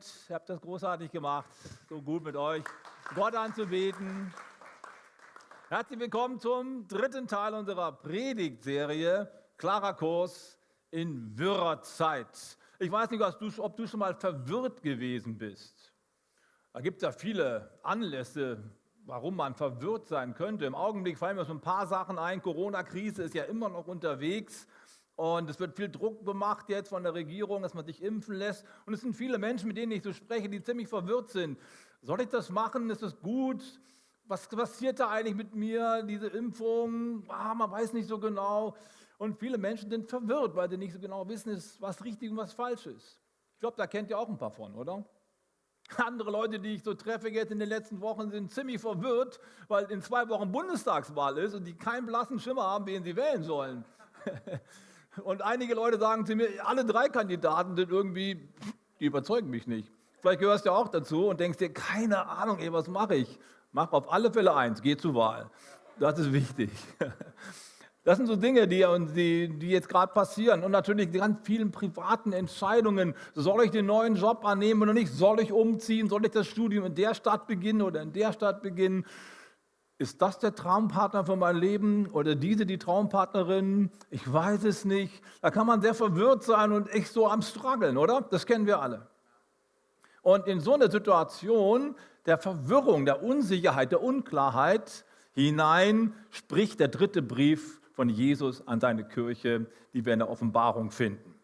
Band, ihr habt das großartig gemacht. So gut mit euch. Gott anzubeten. Herzlich willkommen zum dritten Teil unserer Predigtserie Klarer Kurs in wirrer Zeit. Ich weiß nicht, du, ob du schon mal verwirrt gewesen bist. Da gibt es ja viele Anlässe, warum man verwirrt sein könnte. Im Augenblick fallen mir so ein paar Sachen ein. Corona-Krise ist ja immer noch unterwegs. Und es wird viel Druck gemacht jetzt von der Regierung, dass man sich impfen lässt. Und es sind viele Menschen, mit denen ich so spreche, die ziemlich verwirrt sind. Soll ich das machen? Ist das gut? Was passiert da eigentlich mit mir? Diese Impfung? Ah, man weiß nicht so genau. Und viele Menschen sind verwirrt, weil sie nicht so genau wissen, was richtig und was falsch ist. Ich glaube, da kennt ihr auch ein paar von, oder? Andere Leute, die ich so treffe jetzt in den letzten Wochen, sind ziemlich verwirrt, weil in zwei Wochen Bundestagswahl ist und die keinen blassen Schimmer haben, wen sie wählen sollen. Und einige Leute sagen zu mir, alle drei Kandidaten sind irgendwie, die überzeugen mich nicht. Vielleicht gehörst du auch dazu und denkst dir, keine Ahnung, ey, was mache ich? Mach auf alle Fälle eins, geh zur Wahl. Das ist wichtig. Das sind so Dinge, die, die, die jetzt gerade passieren. Und natürlich die ganz vielen privaten Entscheidungen. Soll ich den neuen Job annehmen oder nicht? Soll ich umziehen? Soll ich das Studium in der Stadt beginnen oder in der Stadt beginnen? Ist das der Traumpartner für mein Leben oder diese die Traumpartnerin? Ich weiß es nicht. Da kann man sehr verwirrt sein und echt so am struggeln, oder? Das kennen wir alle. Und in so eine Situation der Verwirrung, der Unsicherheit, der Unklarheit hinein spricht der dritte Brief von Jesus an seine Kirche, die wir in der Offenbarung finden.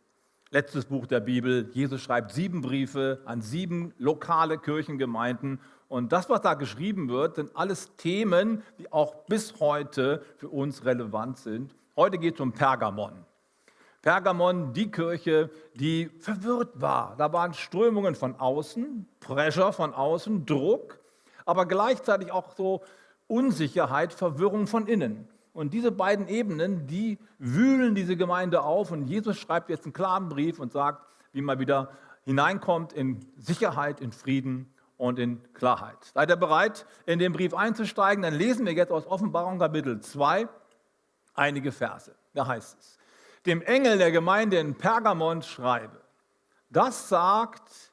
Letztes Buch der Bibel. Jesus schreibt sieben Briefe an sieben lokale Kirchengemeinden und das, was da geschrieben wird, sind alles Themen, die auch bis heute für uns relevant sind. Heute geht es um Pergamon. Pergamon, die Kirche, die verwirrt war. Da waren Strömungen von außen, Pressure von außen, Druck, aber gleichzeitig auch so Unsicherheit, Verwirrung von innen. Und diese beiden Ebenen, die wühlen diese Gemeinde auf. Und Jesus schreibt jetzt einen klaren Brief und sagt, wie man wieder hineinkommt in Sicherheit, in Frieden und in Klarheit. Seid ihr bereit, in den Brief einzusteigen? Dann lesen wir jetzt aus Offenbarung Kapitel 2 einige Verse. Da heißt es, dem Engel der Gemeinde in Pergamon schreibe, das sagt,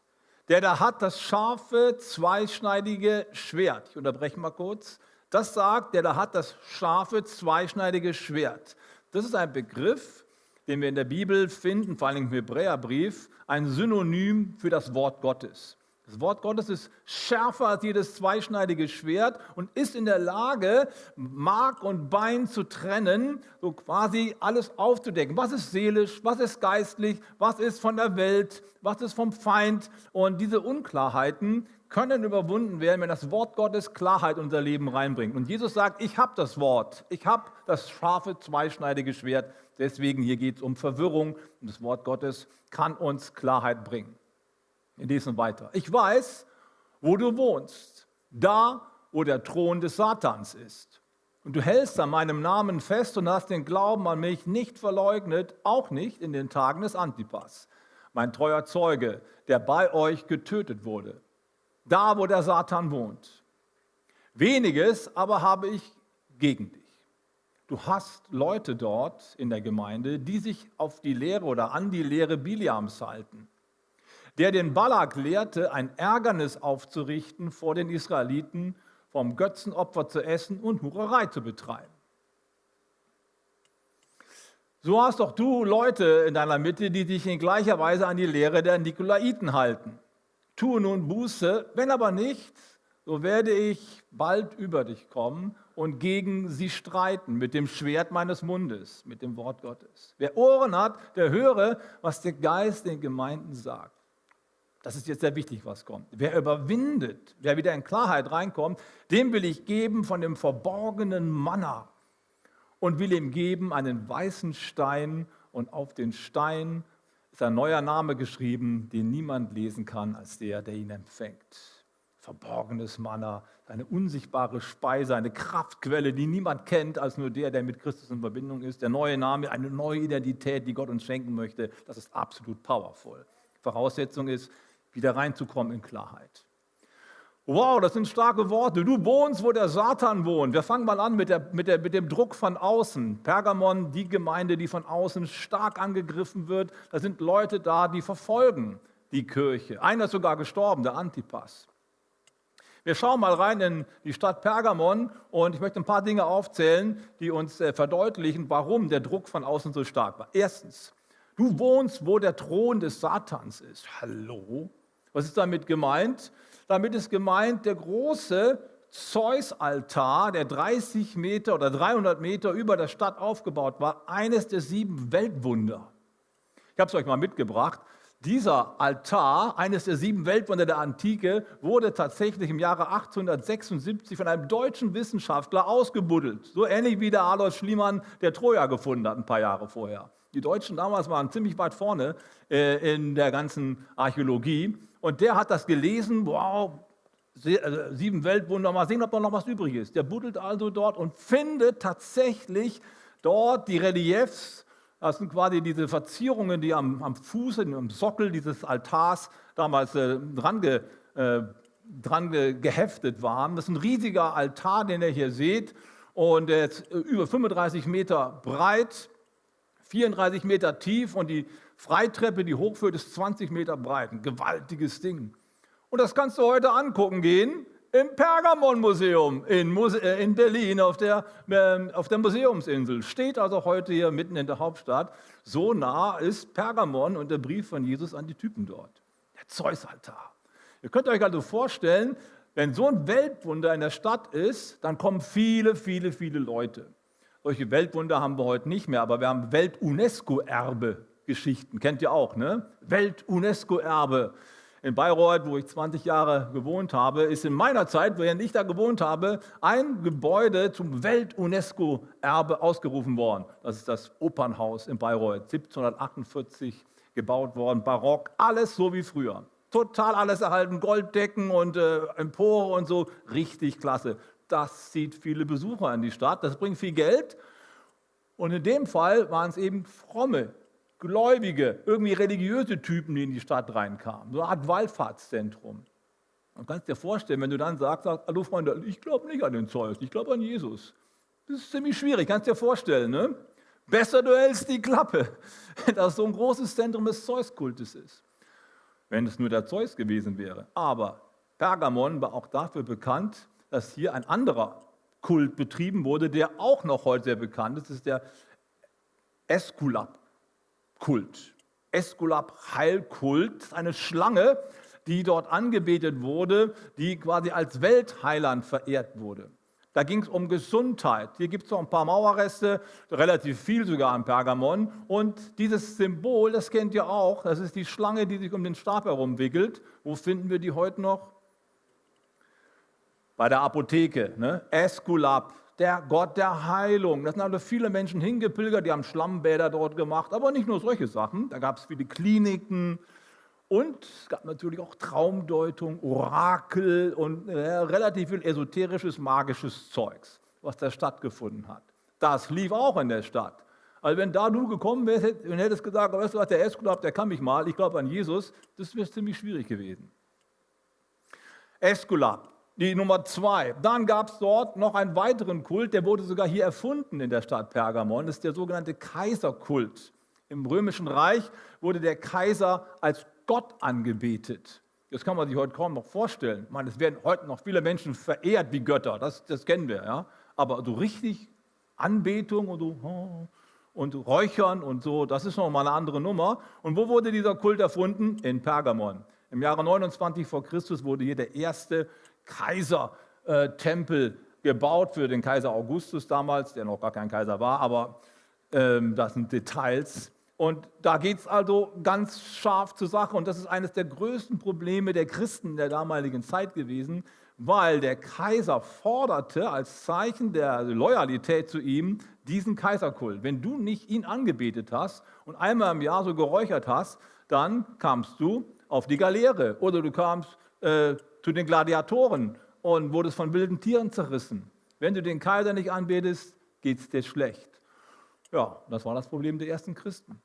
der da hat das scharfe, zweischneidige Schwert. Ich unterbreche mal kurz. Das sagt, der da hat das scharfe, zweischneidige Schwert. Das ist ein Begriff, den wir in der Bibel finden, vor allem im Hebräerbrief, ein Synonym für das Wort Gottes. Das Wort Gottes ist schärfer als jedes zweischneidige Schwert und ist in der Lage, Mark und Bein zu trennen, so quasi alles aufzudecken. Was ist seelisch, was ist geistlich, was ist von der Welt, was ist vom Feind. Und diese Unklarheiten können überwunden werden, wenn das Wort Gottes Klarheit in unser Leben reinbringt. Und Jesus sagt, ich habe das Wort, ich habe das scharfe, zweischneidige Schwert. Deswegen hier geht es um Verwirrung und das Wort Gottes kann uns Klarheit bringen. Wir lesen weiter. Ich weiß, wo du wohnst, da, wo der Thron des Satans ist. Und du hältst an meinem Namen fest und hast den Glauben an mich nicht verleugnet, auch nicht in den Tagen des Antipas, mein treuer Zeuge, der bei euch getötet wurde, da, wo der Satan wohnt. Weniges aber habe ich gegen dich. Du hast Leute dort in der Gemeinde, die sich auf die Lehre oder an die Lehre Biliams halten der den Balak lehrte, ein Ärgernis aufzurichten vor den Israeliten, vom Götzenopfer zu essen und Hurerei zu betreiben. So hast doch du Leute in deiner Mitte, die sich in gleicher Weise an die Lehre der Nikolaiten halten. Tue nun Buße, wenn aber nicht, so werde ich bald über dich kommen und gegen sie streiten mit dem Schwert meines Mundes, mit dem Wort Gottes. Wer Ohren hat, der höre, was der Geist den Gemeinden sagt. Das ist jetzt sehr wichtig, was kommt. Wer überwindet, wer wieder in Klarheit reinkommt, dem will ich geben von dem verborgenen Manna und will ihm geben einen weißen Stein und auf den Stein ist ein neuer Name geschrieben, den niemand lesen kann als der, der ihn empfängt. Verborgenes Manna, eine unsichtbare Speise, eine Kraftquelle, die niemand kennt als nur der, der mit Christus in Verbindung ist. Der neue Name, eine neue Identität, die Gott uns schenken möchte, das ist absolut powerful. Voraussetzung ist, wieder reinzukommen in Klarheit. Wow, das sind starke Worte. Du wohnst, wo der Satan wohnt. Wir fangen mal an mit, der, mit, der, mit dem Druck von außen. Pergamon, die Gemeinde, die von außen stark angegriffen wird. Da sind Leute da, die verfolgen, die Kirche. Einer ist sogar gestorben, der Antipas. Wir schauen mal rein in die Stadt Pergamon und ich möchte ein paar Dinge aufzählen, die uns äh, verdeutlichen, warum der Druck von außen so stark war. Erstens, du wohnst, wo der Thron des Satans ist. Hallo? Was ist damit gemeint? Damit ist gemeint der große Zeus-Altar, der 30 Meter oder 300 Meter über der Stadt aufgebaut war, eines der sieben Weltwunder. Ich habe es euch mal mitgebracht. Dieser Altar, eines der sieben Weltwunder der Antike, wurde tatsächlich im Jahre 1876 von einem deutschen Wissenschaftler ausgebuddelt. So ähnlich wie der Alois Schliemann der Troja gefunden hat, ein paar Jahre vorher. Die Deutschen damals waren ziemlich weit vorne äh, in der ganzen Archäologie. Und der hat das gelesen, wow, äh, sieben Weltwunder, mal sehen, ob da noch was übrig ist. Der buddelt also dort und findet tatsächlich dort die Reliefs das sind quasi diese Verzierungen, die am, am Fuß, am Sockel dieses Altars damals äh, dran, ge, äh, dran ge, geheftet waren. Das ist ein riesiger Altar, den ihr hier seht. Und er ist äh, über 35 Meter breit, 34 Meter tief und die Freitreppe, die hochführt, ist 20 Meter breit. Ein gewaltiges Ding. Und das kannst du heute angucken gehen im Pergamon-Museum in, Muse äh, in, Berlin auf der, äh, auf der Museumsinsel. Steht also heute hier mitten in der Hauptstadt. So nah ist Pergamon und der Brief von Jesus an die Typen dort. Der Zeus-Altar. Ihr könnt euch also vorstellen, wenn so ein Weltwunder in der Stadt ist, dann kommen viele, viele, viele Leute. Solche Weltwunder haben wir heute nicht mehr, aber wir haben Welt-UNESCO-Erbe-Geschichten. Kennt ihr auch, ne? Welt-UNESCO-Erbe in Bayreuth, wo ich 20 Jahre gewohnt habe, ist in meiner Zeit, während ich da gewohnt habe, ein Gebäude zum Welt-UNESCO-Erbe ausgerufen worden. Das ist das Opernhaus in Bayreuth, 1748 gebaut worden, barock, alles so wie früher. Total alles erhalten, Golddecken und äh, Empore und so, richtig klasse. Das zieht viele Besucher in die Stadt, das bringt viel Geld. Und in dem Fall waren es eben fromme Gläubige, irgendwie religiöse Typen, die in die Stadt reinkamen. So eine Art Wallfahrtszentrum. Man kann es dir vorstellen, wenn du dann sagst, hallo Freunde, ich glaube nicht an den Zeus, ich glaube an Jesus. Das ist ziemlich schwierig, kannst dir vorstellen. Ne? Besser du hältst die Klappe, dass so ein großes Zentrum des Zeus-Kultes ist. Wenn es nur der Zeus gewesen wäre. Aber Pergamon war auch dafür bekannt, dass hier ein anderer Kult betrieben wurde, der auch noch heute sehr bekannt ist. Das ist der Eskulap. Kult. Eskulap Heilkult, eine Schlange, die dort angebetet wurde, die quasi als Weltheiland verehrt wurde. Da ging es um Gesundheit. Hier gibt es noch ein paar Mauerreste, relativ viel sogar am Pergamon. Und dieses Symbol, das kennt ihr auch, das ist die Schlange, die sich um den Stab herumwickelt. Wo finden wir die heute noch? Bei der Apotheke. Ne? Eskulap, der Gott der Heilung. Das sind also viele Menschen hingepilgert, die haben Schlammbäder dort gemacht, aber nicht nur solche Sachen. Da gab es viele Kliniken und es gab natürlich auch Traumdeutung, Orakel und äh, relativ viel esoterisches, magisches Zeugs, was da stattgefunden hat. Das lief auch in der Stadt. Also wenn da du gekommen wärst und hättest gesagt, weißt du was, der Eskulap, der kann mich mal, ich glaube an Jesus, das wäre ziemlich schwierig gewesen. Eskulap, die Nummer zwei. Dann gab es dort noch einen weiteren Kult, der wurde sogar hier erfunden in der Stadt Pergamon. Das ist der sogenannte Kaiserkult. Im Römischen Reich wurde der Kaiser als Gott angebetet. Das kann man sich heute kaum noch vorstellen. Ich meine, es werden heute noch viele Menschen verehrt wie Götter, das, das kennen wir. Ja? Aber so richtig Anbetung und so und Räuchern und so, das ist noch mal eine andere Nummer. Und wo wurde dieser Kult erfunden? In Pergamon. Im Jahre 29 vor Christus wurde hier der erste Kaisertempel gebaut für den Kaiser Augustus damals, der noch gar kein Kaiser war, aber ähm, das sind Details. Und da geht es also ganz scharf zur Sache. Und das ist eines der größten Probleme der Christen der damaligen Zeit gewesen, weil der Kaiser forderte als Zeichen der Loyalität zu ihm diesen Kaiserkult. Wenn du nicht ihn angebetet hast und einmal im Jahr so geräuchert hast, dann kamst du auf die Galeere oder du kamst äh, zu den Gladiatoren und wurdest von wilden Tieren zerrissen. Wenn du den Kaiser nicht anbetest, geht es dir schlecht. Ja, das war das Problem der ersten Christen.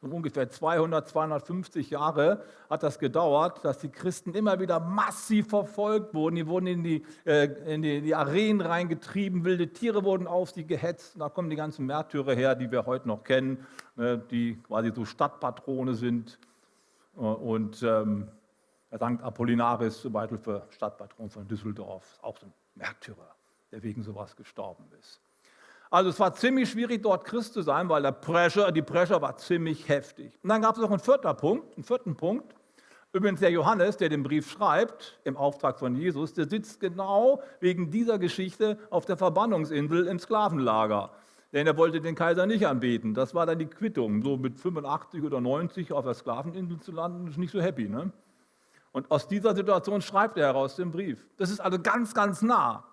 Um ungefähr 200, 250 Jahre hat das gedauert, dass die Christen immer wieder massiv verfolgt wurden. Die wurden in die, äh, in die, in die Arenen reingetrieben, wilde Tiere wurden auf sie gehetzt. Da kommen die ganzen Märtyrer her, die wir heute noch kennen, ne, die quasi so Stadtpatrone sind Und ähm, St. Apollinaris zum Beispiel für Stadtpatron von Düsseldorf, auch so ein Märtyrer, der wegen sowas gestorben ist. Also es war ziemlich schwierig, dort Christ zu sein, weil der Pressure, die Pressure war ziemlich heftig. Und dann gab es noch einen vierten Punkt, einen vierten Punkt. Übrigens der Johannes, der den Brief schreibt, im Auftrag von Jesus, der sitzt genau wegen dieser Geschichte auf der Verbannungsinsel im Sklavenlager. Denn er wollte den Kaiser nicht anbeten. Das war dann die Quittung. So mit 85 oder 90 auf der Sklaveninsel zu landen, ist nicht so happy. Ne? Und aus dieser Situation schreibt er heraus den Brief. Das ist also ganz, ganz nah.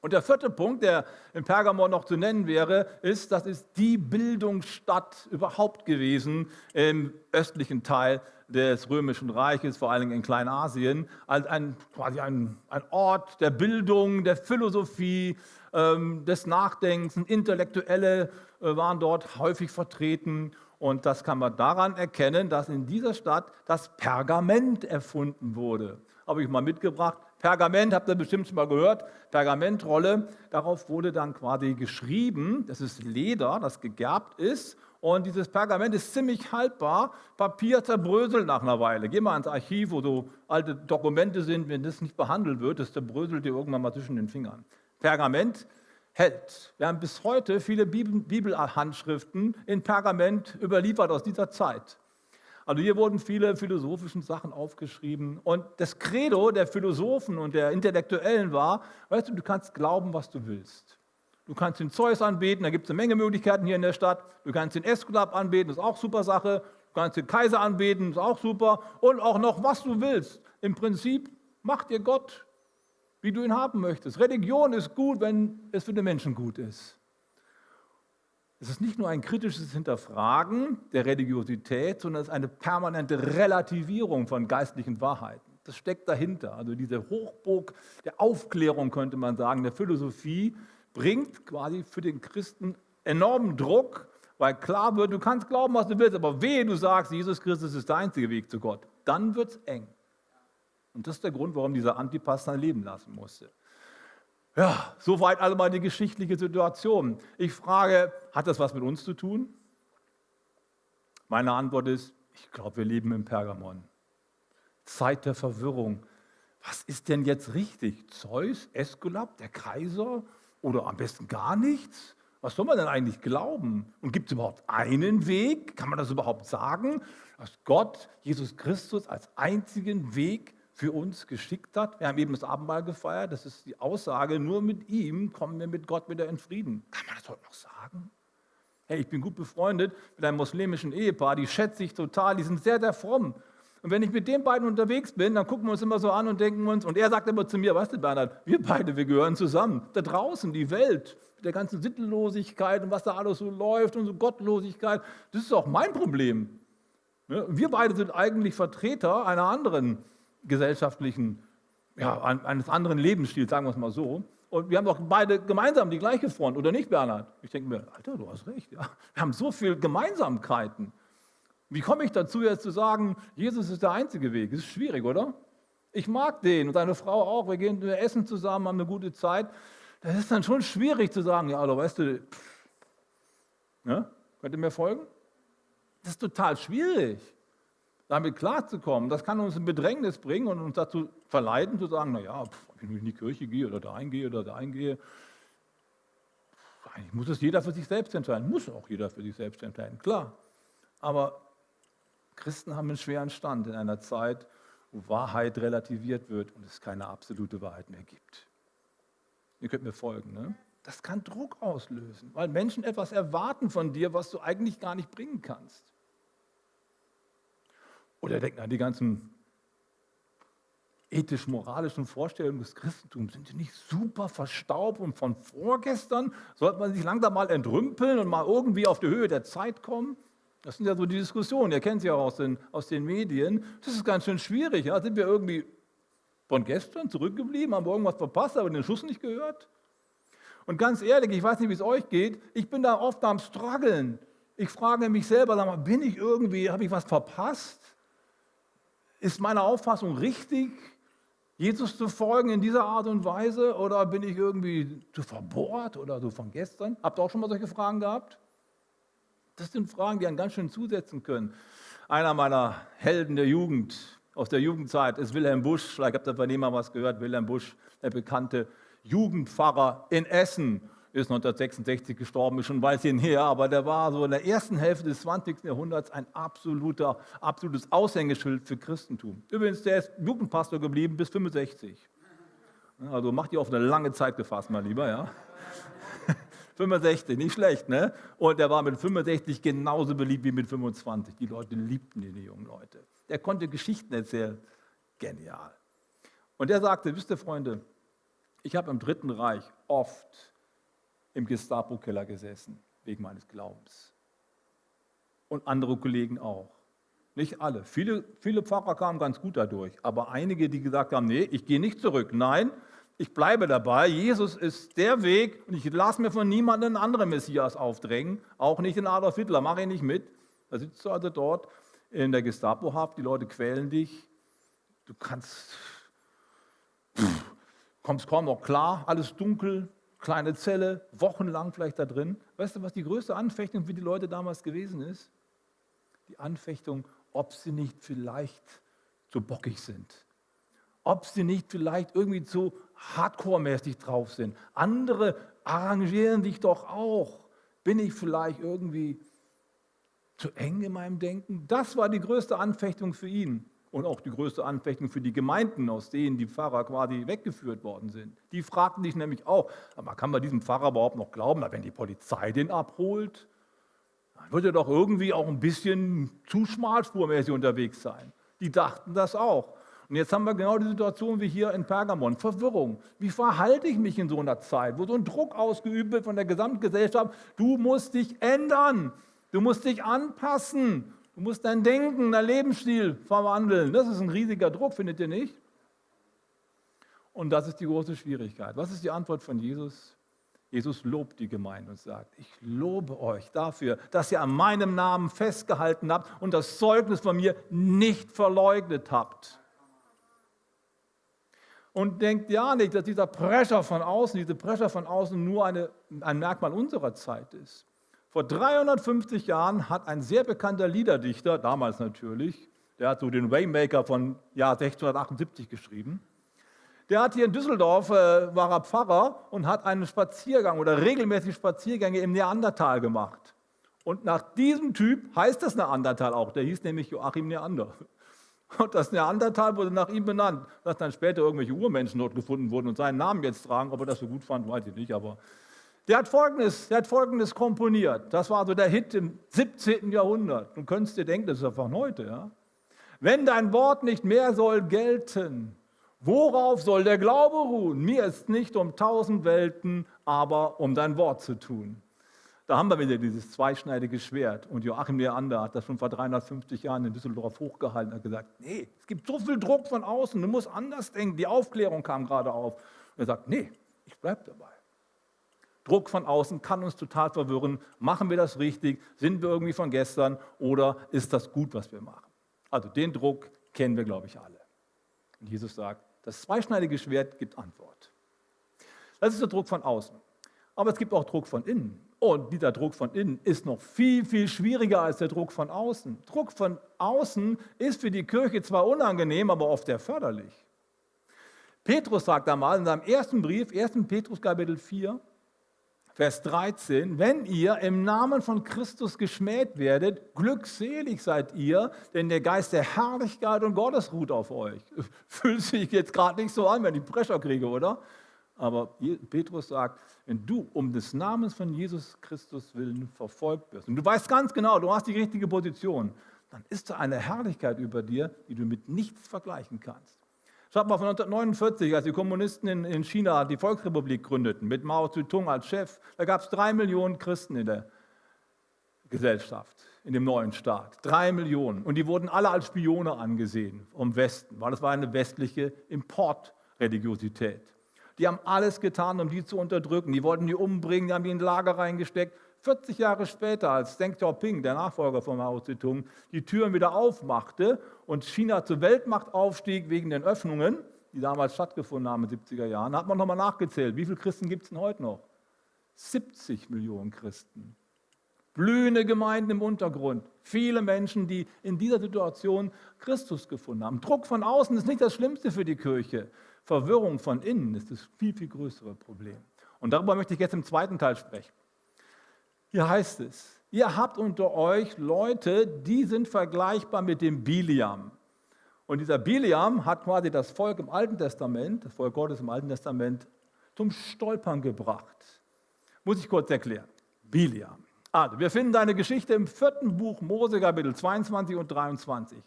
Und der vierte Punkt, der in Pergamon noch zu nennen wäre, ist, das ist die Bildungsstadt überhaupt gewesen im östlichen Teil des Römischen Reiches, vor allem in Kleinasien, als ein, quasi ein, ein Ort der Bildung, der Philosophie, ähm, des Nachdenkens. Intellektuelle äh, waren dort häufig vertreten. Und das kann man daran erkennen, dass in dieser Stadt das Pergament erfunden wurde. Habe ich mal mitgebracht. Pergament, habt ihr bestimmt schon mal gehört, Pergamentrolle, darauf wurde dann quasi geschrieben, das ist Leder, das gegerbt ist und dieses Pergament ist ziemlich haltbar, Papier zerbröselt nach einer Weile. Geh mal ins Archiv, wo so alte Dokumente sind, wenn das nicht behandelt wird, das zerbröselt dir irgendwann mal zwischen den Fingern. Pergament hält. Wir haben bis heute viele Bibelhandschriften in Pergament überliefert aus dieser Zeit. Also hier wurden viele philosophische Sachen aufgeschrieben. Und das Credo der Philosophen und der Intellektuellen war, weißt du, du kannst glauben, was du willst. Du kannst den Zeus anbeten, da gibt es eine Menge Möglichkeiten hier in der Stadt. Du kannst den Eskulap anbeten, das ist auch super Sache. Du kannst den Kaiser anbeten, das ist auch super. Und auch noch, was du willst. Im Prinzip macht dir Gott, wie du ihn haben möchtest. Religion ist gut, wenn es für den Menschen gut ist. Es ist nicht nur ein kritisches Hinterfragen der Religiosität, sondern es ist eine permanente Relativierung von geistlichen Wahrheiten. Das steckt dahinter. Also diese Hochburg der Aufklärung, könnte man sagen, der Philosophie, bringt quasi für den Christen enormen Druck, weil klar wird, du kannst glauben, was du willst, aber wehe, du sagst, Jesus Christus ist der einzige Weg zu Gott. Dann wird es eng. Und das ist der Grund, warum dieser Antipas sein Leben lassen musste. Ja, soweit alle mal die geschichtliche Situation. Ich frage, hat das was mit uns zu tun? Meine Antwort ist, ich glaube, wir leben im Pergamon. Zeit der Verwirrung. Was ist denn jetzt richtig? Zeus, Eskulap, der Kaiser oder am besten gar nichts? Was soll man denn eigentlich glauben? Und gibt es überhaupt einen Weg? Kann man das überhaupt sagen, dass Gott Jesus Christus als einzigen Weg für uns geschickt hat. Wir haben eben das Abendmahl gefeiert. Das ist die Aussage, nur mit ihm kommen wir mit Gott wieder in Frieden. Kann man das heute noch sagen? Hey, ich bin gut befreundet mit einem muslimischen Ehepaar, die schätze ich total, die sind sehr, sehr fromm. Und wenn ich mit den beiden unterwegs bin, dann gucken wir uns immer so an und denken uns, und er sagt immer zu mir, weißt du Bernhard, wir beide, wir gehören zusammen. Da draußen, die Welt, mit der ganzen Sittenlosigkeit und was da alles so läuft und so Gottlosigkeit, das ist auch mein Problem. Wir beide sind eigentlich Vertreter einer anderen gesellschaftlichen, ja, eines anderen Lebensstils, sagen wir es mal so. Und wir haben doch beide gemeinsam die gleiche Front, oder nicht, Bernhard? Ich denke mir, Alter, du hast recht. Ja. Wir haben so viele Gemeinsamkeiten. Wie komme ich dazu, jetzt zu sagen, Jesus ist der einzige Weg? Das ist schwierig, oder? Ich mag den und seine Frau auch. Wir gehen wir essen zusammen, haben eine gute Zeit. Das ist dann schon schwierig zu sagen, ja, aber weißt du, pff, ne? könnt ihr mir folgen? Das ist total schwierig damit klarzukommen. Das kann uns in Bedrängnis bringen und uns dazu verleiten, zu sagen, naja, wenn ich in die Kirche gehe oder da eingehe oder da eingehe, eigentlich muss es jeder für sich selbst entscheiden. Muss auch jeder für sich selbst entscheiden, klar. Aber Christen haben einen schweren Stand in einer Zeit, wo Wahrheit relativiert wird und es keine absolute Wahrheit mehr gibt. Ihr könnt mir folgen, ne? Das kann Druck auslösen, weil Menschen etwas erwarten von dir, was du eigentlich gar nicht bringen kannst. Oder denken an die ganzen ethisch-moralischen Vorstellungen des Christentums. Sind die nicht super verstaubt und von vorgestern? Sollte man sich langsam mal entrümpeln und mal irgendwie auf die Höhe der Zeit kommen? Das sind ja so die Diskussionen, ihr kennt sie auch aus den, aus den Medien. Das ist ganz schön schwierig. Ja? Sind wir irgendwie von gestern zurückgeblieben, haben wir irgendwas verpasst, aber den Schuss nicht gehört? Und ganz ehrlich, ich weiß nicht, wie es euch geht, ich bin da oft am struggeln. Ich frage mich selber, sag mal, bin ich irgendwie, habe ich was verpasst? Ist meine Auffassung richtig, Jesus zu folgen in dieser Art und Weise? Oder bin ich irgendwie zu verbohrt oder so von gestern? Habt ihr auch schon mal solche Fragen gehabt? Das sind Fragen, die einen ganz schön zusetzen können. Einer meiner Helden der Jugend, aus der Jugendzeit, ist Wilhelm Busch. Vielleicht habt ihr von ihm mal was gehört. Wilhelm Busch, der bekannte Jugendpfarrer in Essen, ist 1966 gestorben, ist schon ein Weilchen her, aber der war so in der ersten Hälfte des 20. Jahrhunderts ein absoluter, absolutes Aushängeschild für Christentum. Übrigens, der ist Jugendpastor geblieben bis 65. Also macht ihr auf eine lange Zeit gefasst, mein Lieber, ja. 65, nicht schlecht, ne? Und der war mit 65 genauso beliebt wie mit 25. Die Leute liebten ihn, die jungen Leute. Der konnte Geschichten erzählen. Genial. Und der sagte, wisst ihr, Freunde, ich habe im Dritten Reich oft im Gestapo-Keller gesessen, wegen meines Glaubens. Und andere Kollegen auch. Nicht alle. Viele, viele Pfarrer kamen ganz gut dadurch. Aber einige, die gesagt haben, nee, ich gehe nicht zurück. Nein, ich bleibe dabei. Jesus ist der Weg und ich lasse mir von niemandem einen anderen Messias aufdrängen. Auch nicht den Adolf Hitler, mache ich nicht mit. Da sitzt du also dort in der Gestapo-Haft, die Leute quälen dich. Du kannst, pff, kommst kaum noch klar, alles dunkel, kleine Zelle, wochenlang vielleicht da drin. Weißt du, was die größte Anfechtung für die Leute damals gewesen ist? Die Anfechtung, ob sie nicht vielleicht zu bockig sind. Ob sie nicht vielleicht irgendwie zu hardcore-mäßig drauf sind. Andere arrangieren sich doch auch. Bin ich vielleicht irgendwie zu eng in meinem Denken? Das war die größte Anfechtung für ihn und auch die größte Anfechtung für die Gemeinden, aus denen die Pfarrer quasi weggeführt worden sind. Die fragten sich nämlich auch, aber kann man diesem Pfarrer überhaupt noch glauben, wenn die Polizei den abholt? Dann wird er doch irgendwie auch ein bisschen zu schmalspurmäßig unterwegs sein. Die dachten das auch. Und jetzt haben wir genau die Situation wie hier in Pergamon. Verwirrung. Wie verhalte ich mich in so einer Zeit, wo so ein Druck ausgeübt wird von der Gesamtgesellschaft? Du musst dich ändern. Du musst dich anpassen. Du musst dein Denken, dein Lebensstil verwandeln. Das ist ein riesiger Druck, findet ihr nicht? Und das ist die große Schwierigkeit. Was ist die Antwort von Jesus? Jesus lobt die Gemeinde und sagt, ich lobe euch dafür, dass ihr an meinem Namen festgehalten habt und das Zeugnis von mir nicht verleugnet habt. Und denkt ja nicht, dass dieser Pressure von außen, diese Pressure von außen nur eine, ein Merkmal unserer Zeit ist. Vor 350 Jahren hat ein sehr bekannter Liederdichter, damals natürlich, der hat so den Waymaker von Jahr 1678 geschrieben, der hat hier in Düsseldorf, äh, war er Pfarrer und hat einen Spaziergang oder regelmäßig Spaziergänge im Neandertal gemacht. Und nach diesem Typ heißt das Neandertal auch, der hieß nämlich Joachim Neander. Und das Neandertal wurde nach ihm benannt. Dass dann später irgendwelche Urmenschen dort gefunden wurden und seinen Namen jetzt tragen, ob er das so gut fand, weiß ich nicht, aber der hat, Folgendes, der hat Folgendes komponiert. Das war so der Hit im 17. Jahrhundert. Du könntest dir denken, das ist ja von heute. Ja? Wenn dein Wort nicht mehr soll gelten, worauf soll der Glaube ruhen? Mir ist nicht um tausend Welten, aber um dein Wort zu tun. Da haben wir wieder dieses zweischneidige Schwert. Und Joachim Leander hat das schon vor 350 Jahren in Düsseldorf hochgehalten und hat gesagt, nee, es gibt so viel Druck von außen, du musst anders denken. Die Aufklärung kam gerade auf. Und er sagt, nee, ich bleibe dabei. Druck von außen kann uns total verwirren. Machen wir das richtig? Sind wir irgendwie von gestern? Oder ist das gut, was wir machen? Also den Druck kennen wir, glaube ich, alle. Und Jesus sagt, das zweischneidige Schwert gibt Antwort. Das ist der Druck von außen. Aber es gibt auch Druck von innen. Und dieser Druck von innen ist noch viel, viel schwieriger als der Druck von außen. Druck von außen ist für die Kirche zwar unangenehm, aber oft sehr förderlich. Petrus sagt einmal in seinem ersten Brief, 1. Petrus Kapitel 4, Vers 13, wenn ihr im Namen von Christus geschmäht werdet, glückselig seid ihr, denn der Geist der Herrlichkeit und Gottes ruht auf euch. Fühlt sich jetzt gerade nicht so an, wenn ich Pressure kriege, oder? Aber Petrus sagt, wenn du um des Namens von Jesus Christus willen verfolgt wirst und du weißt ganz genau, du hast die richtige Position, dann ist da eine Herrlichkeit über dir, die du mit nichts vergleichen kannst. Schaut mal, von 1949, als die Kommunisten in, in China die Volksrepublik gründeten, mit Mao Zedong als Chef, da gab es drei Millionen Christen in der Gesellschaft, in dem neuen Staat. Drei Millionen. Und die wurden alle als Spione angesehen vom Westen, weil das war eine westliche Importreligiosität. Die haben alles getan, um die zu unterdrücken. Die wollten die umbringen, die haben die in Lager reingesteckt. 40 Jahre später, als Deng Xiaoping, der Nachfolger von Mao Zedong, die Türen wieder aufmachte und China zur Weltmacht aufstieg wegen den Öffnungen, die damals stattgefunden haben in den 70er Jahren, hat man nochmal nachgezählt. Wie viele Christen gibt es denn heute noch? 70 Millionen Christen. Blühende Gemeinden im Untergrund. Viele Menschen, die in dieser Situation Christus gefunden haben. Druck von außen ist nicht das Schlimmste für die Kirche. Verwirrung von innen ist das viel, viel größere Problem. Und darüber möchte ich jetzt im zweiten Teil sprechen. Hier heißt es, ihr habt unter euch Leute, die sind vergleichbar mit dem Biliam. Und dieser Biliam hat quasi das Volk im Alten Testament, das Volk Gottes im Alten Testament, zum Stolpern gebracht. Muss ich kurz erklären. Biliam. Also, wir finden deine Geschichte im vierten Buch Mose, Kapitel 22 und 23.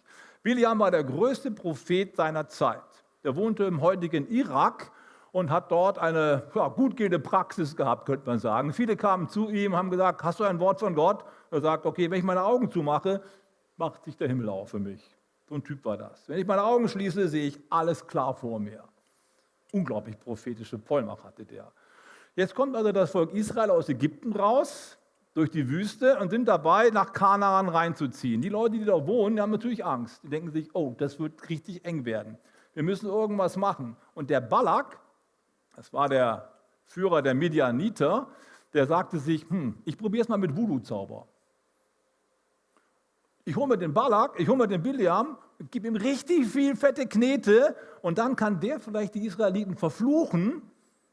Biliam war der größte Prophet seiner Zeit. Er wohnte im heutigen Irak und hat dort eine ja, gut gehende Praxis gehabt, könnte man sagen. Viele kamen zu ihm, haben gesagt, hast du ein Wort von Gott? Er sagt, okay, wenn ich meine Augen zumache, macht sich der Himmel auf für mich. So ein Typ war das. Wenn ich meine Augen schließe, sehe ich alles klar vor mir. Unglaublich prophetische Vollmacht hatte der. Jetzt kommt also das Volk Israel aus Ägypten raus, durch die Wüste und sind dabei, nach Kanaan reinzuziehen. Die Leute, die da wohnen, die haben natürlich Angst. Die denken sich, oh, das wird richtig eng werden. Wir müssen irgendwas machen. Und der Balak, das war der Führer der Midianiter, der sagte sich, hm, ich probiere es mal mit Voodoo-Zauber. Ich hole mir den Balak, ich hole mir den Biliam, gebe ihm richtig viel fette Knete und dann kann der vielleicht die Israeliten verfluchen,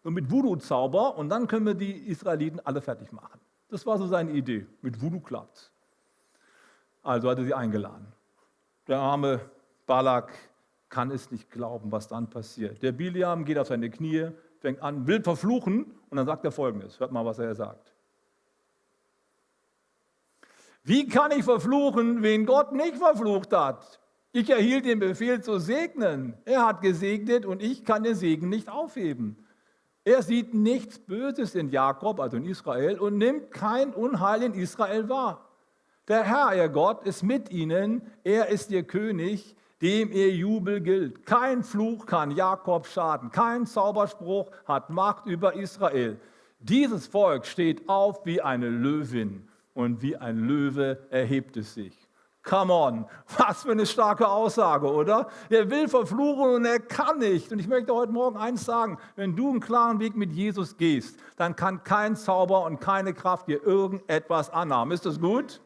so mit Voodoo-Zauber und dann können wir die Israeliten alle fertig machen. Das war so seine Idee. Mit Voodoo klappt Also hat er sie eingeladen. Der arme Balak kann es nicht glauben, was dann passiert. Der Biliam geht auf seine Knie, fängt an, will verfluchen und dann sagt er folgendes. Hört mal, was er sagt. Wie kann ich verfluchen, wen Gott nicht verflucht hat? Ich erhielt den Befehl zu segnen. Er hat gesegnet und ich kann den Segen nicht aufheben. Er sieht nichts Böses in Jakob, also in Israel, und nimmt kein Unheil in Israel wahr. Der Herr, ihr Gott, ist mit ihnen. Er ist ihr König, dem ihr Jubel gilt. Kein Fluch kann Jakob schaden. Kein Zauberspruch hat Macht über Israel. Dieses Volk steht auf wie eine Löwin und wie ein Löwe erhebt es sich. Come on, was für eine starke Aussage, oder? Er will verfluchen und er kann nicht. Und ich möchte heute Morgen eins sagen, wenn du einen klaren Weg mit Jesus gehst, dann kann kein Zauber und keine Kraft dir irgendetwas anhaben. Ist das gut?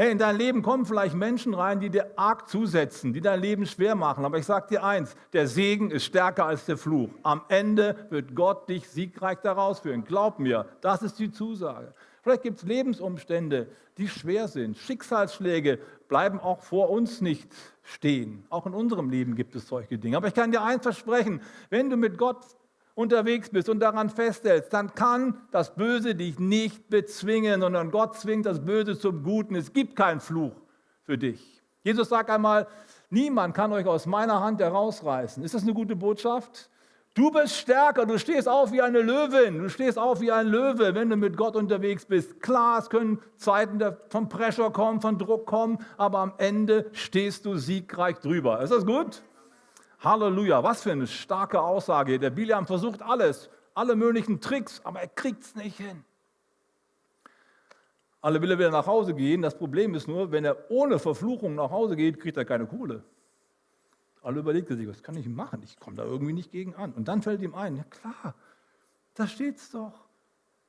Hey, in dein Leben kommen vielleicht Menschen rein, die dir arg zusetzen, die dein Leben schwer machen. Aber ich sage dir eins, der Segen ist stärker als der Fluch. Am Ende wird Gott dich siegreich daraus führen. Glaub mir, das ist die Zusage. Vielleicht gibt es Lebensumstände, die schwer sind. Schicksalsschläge bleiben auch vor uns nicht stehen. Auch in unserem Leben gibt es solche Dinge. Aber ich kann dir eins versprechen, wenn du mit Gott unterwegs bist und daran festhältst, dann kann das Böse dich nicht bezwingen, sondern Gott zwingt das Böse zum Guten. Es gibt keinen Fluch für dich. Jesus sagt einmal, niemand kann euch aus meiner Hand herausreißen. Ist das eine gute Botschaft? Du bist stärker, du stehst auf wie eine Löwin, du stehst auf wie ein Löwe, wenn du mit Gott unterwegs bist. Klar, es können Zeiten von Pressure kommen, von Druck kommen, aber am Ende stehst du siegreich drüber. Ist das gut? Halleluja, was für eine starke Aussage. Der Biliam versucht alles, alle möglichen Tricks, aber er kriegt es nicht hin. Alle will er wieder nach Hause gehen. Das Problem ist nur, wenn er ohne Verfluchung nach Hause geht, kriegt er keine Kohle. Alle überlegte sich, was kann ich machen? Ich komme da irgendwie nicht gegen an. Und dann fällt ihm ein, ja klar, da steht's doch.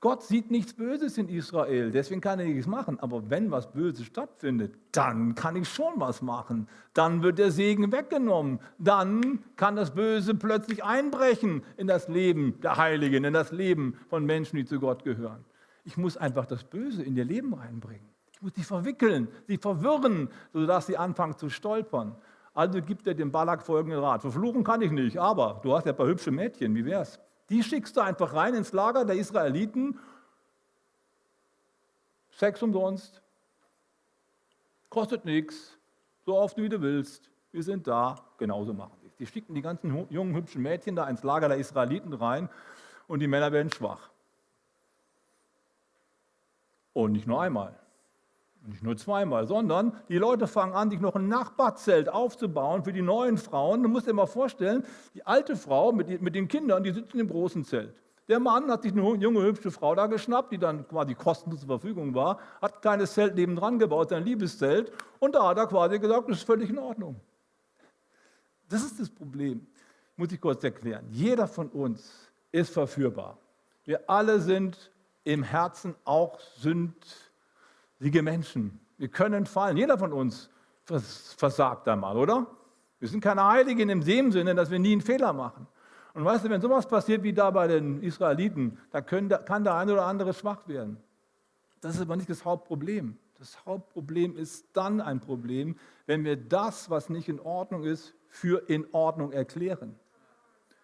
Gott sieht nichts Böses in Israel, deswegen kann er nichts machen. Aber wenn was Böses stattfindet, dann kann ich schon was machen. Dann wird der Segen weggenommen. Dann kann das Böse plötzlich einbrechen in das Leben der Heiligen, in das Leben von Menschen, die zu Gott gehören. Ich muss einfach das Böse in ihr Leben reinbringen. Ich muss sie verwickeln, sie verwirren, sodass sie anfangen zu stolpern. Also gibt er dem Balak folgenden Rat. Verfluchen kann ich nicht, aber du hast ja ein paar hübsche Mädchen, wie wär's? Die schickst du einfach rein ins Lager der Israeliten. Sex umsonst. Kostet nichts. So oft wie du willst. Wir sind da. Genauso machen sie Die schicken die ganzen jungen, hübschen Mädchen da ins Lager der Israeliten rein und die Männer werden schwach. Und nicht nur einmal. Nicht nur zweimal, sondern die Leute fangen an, sich noch ein Nachbarzelt aufzubauen für die neuen Frauen. Du musst dir mal vorstellen, die alte Frau mit, mit den Kindern, die sitzen im großen Zelt. Der Mann hat sich eine junge, hübsche Frau da geschnappt, die dann quasi kostenlos zur Verfügung war, hat ein kleines Zelt nebendran gebaut, sein Liebeszelt, und da hat er quasi gesagt, das ist völlig in Ordnung. Das ist das Problem. Muss ich kurz erklären. Jeder von uns ist verführbar. Wir alle sind im Herzen auch sünd, liebe Menschen, wir können fallen. Jeder von uns versagt einmal, oder? Wir sind keine Heiligen in dem Sinne, dass wir nie einen Fehler machen. Und weißt du, wenn sowas passiert wie da bei den Israeliten, da können, kann der eine oder andere schwach werden. Das ist aber nicht das Hauptproblem. Das Hauptproblem ist dann ein Problem, wenn wir das, was nicht in Ordnung ist, für in Ordnung erklären.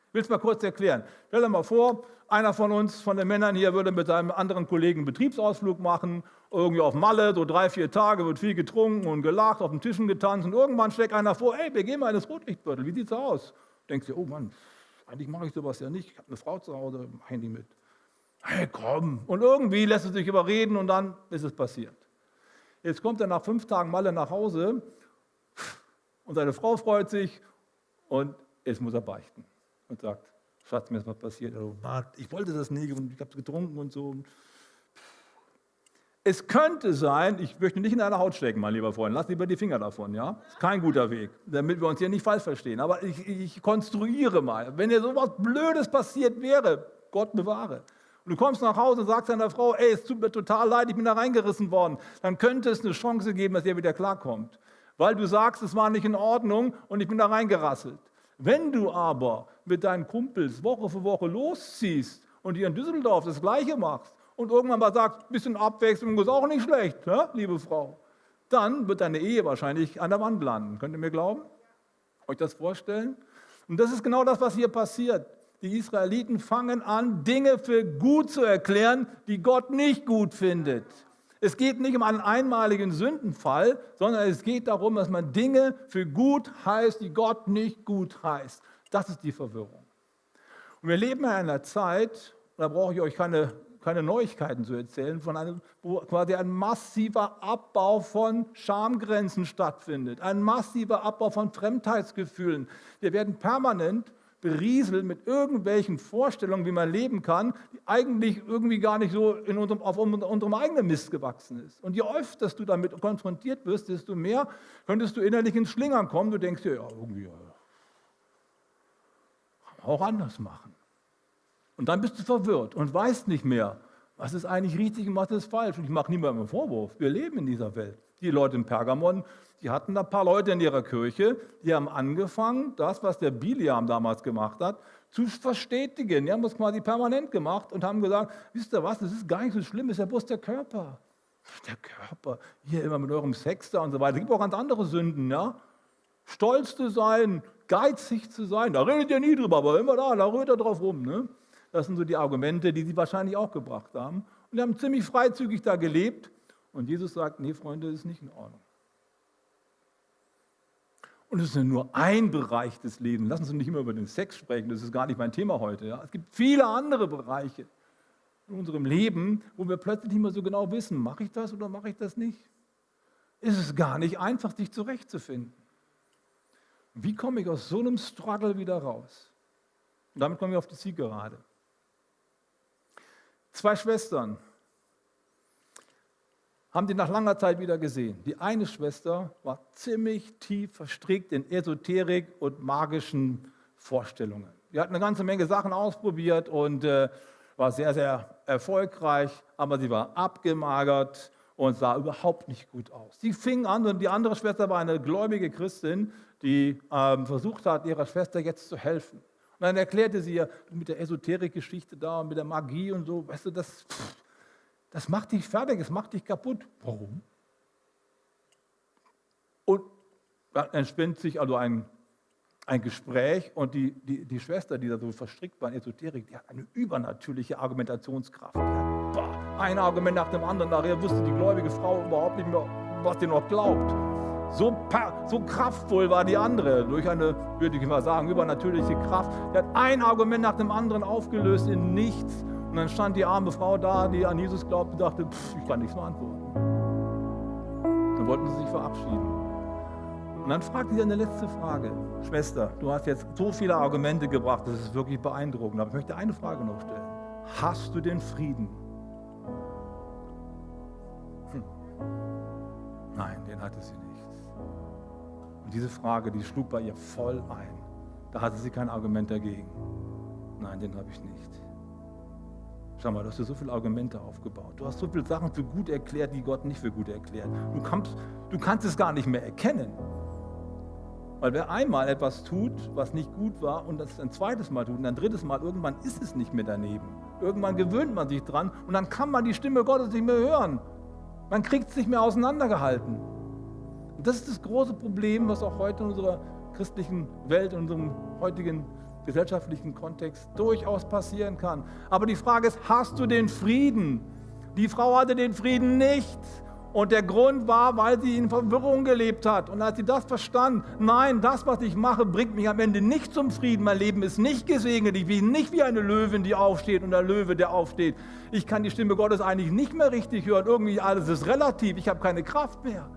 Ich will es mal kurz erklären. Stell dir mal vor, einer von uns, von den Männern hier, würde mit seinem anderen Kollegen einen Betriebsausflug machen, irgendwie auf Malle, so drei, vier Tage, wird viel getrunken und gelacht, auf den Tischen getanzt und irgendwann schlägt einer vor, ey, wir gehen mal in das Rotlichtviertel, wie sieht's aus? Denkst du, oh Mann, eigentlich mache ich sowas ja nicht, ich habe eine Frau zu Hause, mach ich mit. Hey, komm. Und irgendwie lässt es sich überreden und dann ist es passiert. Jetzt kommt er nach fünf Tagen Malle nach Hause und seine Frau freut sich und jetzt muss er beichten und sagt, Schatz, mir ist was passiert. Ich wollte das nicht und ich habe es getrunken und so. Es könnte sein, ich möchte nicht in deine Haut stecken, mein lieber Freund, lass lieber die Finger davon, ja? Ist kein guter Weg, damit wir uns hier nicht falsch verstehen. Aber ich, ich konstruiere mal, wenn dir sowas Blödes passiert wäre, Gott bewahre, und du kommst nach Hause und sagst deiner Frau, ey, es tut mir total leid, ich bin da reingerissen worden, dann könnte es eine Chance geben, dass ihr wieder klarkommt. Weil du sagst, es war nicht in Ordnung und ich bin da reingerasselt. Wenn du aber mit deinen Kumpels Woche für Woche losziehst und hier in Düsseldorf das Gleiche machst, und irgendwann mal sagt, ein bisschen Abwechslung ist auch nicht schlecht, ja, liebe Frau, dann wird deine Ehe wahrscheinlich an der Wand landen. Könnt ihr mir glauben? Euch das vorstellen? Und das ist genau das, was hier passiert. Die Israeliten fangen an, Dinge für gut zu erklären, die Gott nicht gut findet. Es geht nicht um einen einmaligen Sündenfall, sondern es geht darum, dass man Dinge für gut heißt, die Gott nicht gut heißt. Das ist die Verwirrung. Und wir leben in einer Zeit, da brauche ich euch keine keine Neuigkeiten zu erzählen, von einem, wo quasi ein massiver Abbau von Schamgrenzen stattfindet, ein massiver Abbau von Fremdheitsgefühlen. Wir werden permanent berieselt mit irgendwelchen Vorstellungen, wie man leben kann, die eigentlich irgendwie gar nicht so in unserem, auf unserem eigenen Mist gewachsen ist. Und je öfter du damit konfrontiert wirst, desto mehr könntest du innerlich ins Schlingern kommen. Du denkst dir, ja, irgendwie ja, kann man auch anders machen. Und dann bist du verwirrt und weißt nicht mehr, was ist eigentlich richtig und was ist falsch. Und ich mache niemandem einen Vorwurf. Wir leben in dieser Welt. Die Leute in Pergamon, die hatten da ein paar Leute in ihrer Kirche, die haben angefangen, das, was der Biliam damals gemacht hat, zu verstetigen. Die haben das quasi permanent gemacht und haben gesagt, wisst ihr was, das ist gar nicht so schlimm, das ist ja bloß der Körper. Der Körper, hier immer mit eurem Sex da und so weiter. Es gibt auch ganz andere Sünden, ja. Stolz zu sein, geizig zu sein, da redet ihr nie drüber, aber immer da, da rührt er drauf rum. Ne? Das sind so die Argumente, die sie wahrscheinlich auch gebracht haben. Und die haben ziemlich freizügig da gelebt. Und Jesus sagt, nee, Freunde, das ist nicht in Ordnung. Und es ist nur ein Bereich des Lebens. Lassen Sie nicht immer über den Sex sprechen, das ist gar nicht mein Thema heute. Ja. Es gibt viele andere Bereiche in unserem Leben, wo wir plötzlich nicht mehr so genau wissen, mache ich das oder mache ich das nicht. Ist es gar nicht einfach, sich zurechtzufinden. Wie komme ich aus so einem Struggle wieder raus? Und damit kommen wir auf die Zielgerade. Zwei Schwestern haben die nach langer Zeit wieder gesehen. Die eine Schwester war ziemlich tief verstrickt in Esoterik und magischen Vorstellungen. Die hat eine ganze Menge Sachen ausprobiert und äh, war sehr, sehr erfolgreich, aber sie war abgemagert und sah überhaupt nicht gut aus. Sie fing an und die andere Schwester war eine gläubige Christin, die ähm, versucht hat, ihrer Schwester jetzt zu helfen. Und dann erklärte sie ja mit der Esoterik-Geschichte da und mit der Magie und so, weißt du, das, das macht dich fertig, das macht dich kaputt. Warum? Und dann entspinnt sich also ein, ein Gespräch und die, die, die Schwester, die da so verstrickt war in Esoterik, die hat eine übernatürliche Argumentationskraft. Ein Argument nach dem anderen, nachher wusste die gläubige Frau überhaupt nicht mehr, was sie noch glaubt. So, so kraftvoll war die andere, durch eine, würde ich mal sagen, übernatürliche Kraft. Die hat ein Argument nach dem anderen aufgelöst in nichts. Und dann stand die arme Frau da, die an Jesus glaubte, und dachte, pff, ich kann nichts mehr antworten. Dann wollten sie sich verabschieden. Und dann fragte sie eine letzte Frage. Schwester, du hast jetzt so viele Argumente gebracht, das ist wirklich beeindruckend. Aber ich möchte eine Frage noch stellen. Hast du den Frieden? Hm. Nein, den hatte sie nicht. Und diese Frage, die schlug bei ihr voll ein. Da hatte sie kein Argument dagegen. Nein, den habe ich nicht. Schau mal, du hast dir so viele Argumente aufgebaut. Du hast so viele Sachen für gut erklärt, die Gott nicht für gut erklärt. Du kannst, du kannst es gar nicht mehr erkennen. Weil wer einmal etwas tut, was nicht gut war, und das ein zweites Mal tut und ein drittes Mal, irgendwann ist es nicht mehr daneben. Irgendwann gewöhnt man sich dran und dann kann man die Stimme Gottes nicht mehr hören. Man kriegt es nicht mehr auseinandergehalten. Und das ist das große Problem, was auch heute in unserer christlichen Welt, in unserem heutigen gesellschaftlichen Kontext durchaus passieren kann. Aber die Frage ist, hast du den Frieden? Die Frau hatte den Frieden nicht. Und der Grund war, weil sie in Verwirrung gelebt hat. Und als sie das verstand, nein, das, was ich mache, bringt mich am Ende nicht zum Frieden. Mein Leben ist nicht gesegnet. Ich bin nicht wie eine Löwin, die aufsteht und der Löwe, der aufsteht. Ich kann die Stimme Gottes eigentlich nicht mehr richtig hören. Irgendwie alles ist relativ. Ich habe keine Kraft mehr.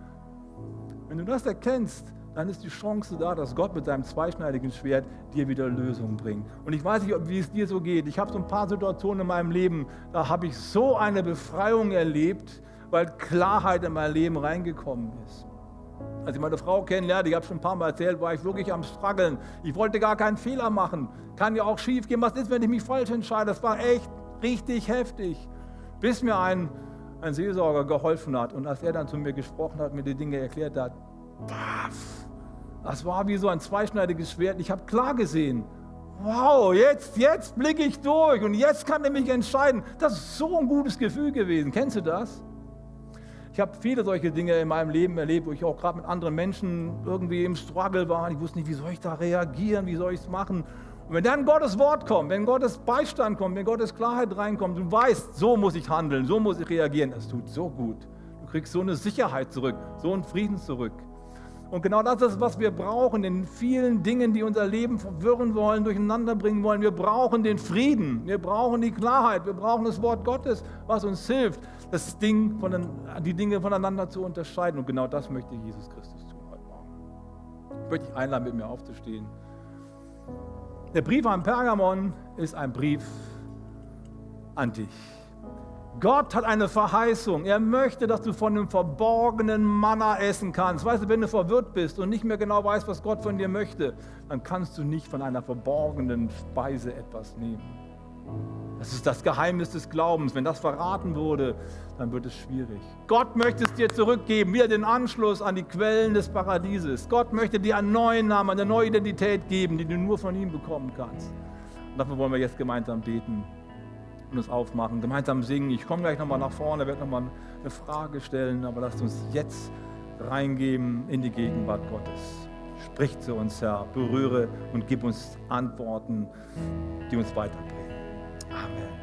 Wenn du das erkennst, dann ist die Chance da, dass Gott mit seinem zweischneidigen Schwert dir wieder Lösungen bringt. Und ich weiß nicht, wie es dir so geht. Ich habe so ein paar Situationen in meinem Leben, da habe ich so eine Befreiung erlebt, weil Klarheit in mein Leben reingekommen ist. Als ich meine Frau kennenlernte, ich habe schon ein paar Mal erzählt, war ich wirklich am struggeln. Ich wollte gar keinen Fehler machen. Kann ja auch schief gehen. Was ist, wenn ich mich falsch entscheide? Das war echt richtig heftig. Bis mir ein, ein Seelsorger geholfen hat und als er dann zu mir gesprochen hat, mir die Dinge erklärt hat, das war wie so ein zweischneidiges Schwert. Ich habe klar gesehen, wow, jetzt, jetzt blicke ich durch und jetzt kann er mich entscheiden. Das ist so ein gutes Gefühl gewesen. Kennst du das? Ich habe viele solche Dinge in meinem Leben erlebt, wo ich auch gerade mit anderen Menschen irgendwie im Struggle war. Ich wusste nicht, wie soll ich da reagieren, wie soll ich es machen. Und wenn dann Gottes Wort kommt, wenn Gottes Beistand kommt, wenn Gottes Klarheit reinkommt, du weißt, so muss ich handeln, so muss ich reagieren, das tut so gut. Du kriegst so eine Sicherheit zurück, so einen Frieden zurück. Und genau das ist, was wir brauchen in vielen Dingen, die unser Leben verwirren wollen, durcheinander bringen wollen. Wir brauchen den Frieden, wir brauchen die Klarheit, wir brauchen das Wort Gottes, was uns hilft, das Ding von die Dinge voneinander zu unterscheiden. Und genau das möchte Jesus Christus tun heute Morgen. Ich möchte dich einladen, mit mir aufzustehen. Der Brief an Pergamon ist ein Brief an dich. Gott hat eine Verheißung. Er möchte, dass du von dem verborgenen Manna essen kannst. Weißt du, wenn du verwirrt bist und nicht mehr genau weißt, was Gott von dir möchte, dann kannst du nicht von einer verborgenen Speise etwas nehmen. Das ist das Geheimnis des Glaubens. Wenn das verraten wurde, dann wird es schwierig. Gott möchte es dir zurückgeben, wieder den Anschluss an die Quellen des Paradieses. Gott möchte dir einen neuen Namen, eine neue Identität geben, die du nur von ihm bekommen kannst. Und dafür wollen wir jetzt gemeinsam beten und uns aufmachen, gemeinsam singen. Ich komme gleich nochmal nach vorne, werde nochmal eine Frage stellen, aber lasst uns jetzt reingeben in die Gegenwart Gottes. Sprich zu uns, Herr, berühre und gib uns Antworten, die uns weiterbringen. 아멘.